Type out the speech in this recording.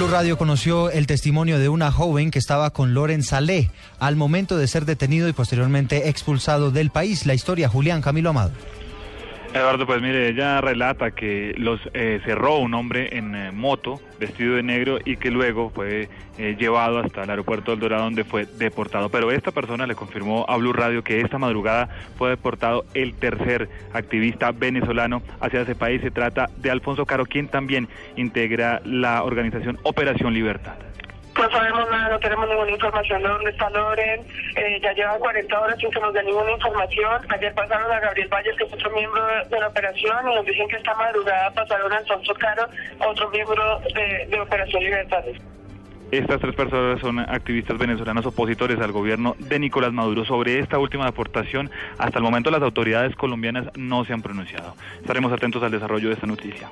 Blue Radio conoció el testimonio de una joven que estaba con Loren Salé al momento de ser detenido y posteriormente expulsado del país. La historia, Julián Camilo Amado. Eduardo, pues mire, ella relata que los eh, cerró un hombre en eh, moto, vestido de negro, y que luego fue eh, llevado hasta el aeropuerto del Dorado donde fue deportado. Pero esta persona le confirmó a Blue Radio que esta madrugada fue deportado el tercer activista venezolano hacia ese país. Se trata de Alfonso Caro, quien también integra la organización Operación Libertad. No sabemos nada, no tenemos ninguna información de dónde está Loren. Eh, ya llevan 40 horas sin que nos den ninguna información. Ayer pasaron a Gabriel Valles, que es otro miembro de, la operación, y nos dicen que esta madrugada pasaron a Alfonso Caro, otro miembro de, de Operación Libertades. Estas tres personas son activistas venezolanos opositores al gobierno de Nicolás Maduro. Sobre esta última deportación, hasta el momento las autoridades colombianas no se han pronunciado. Estaremos atentos al desarrollo de esta noticia.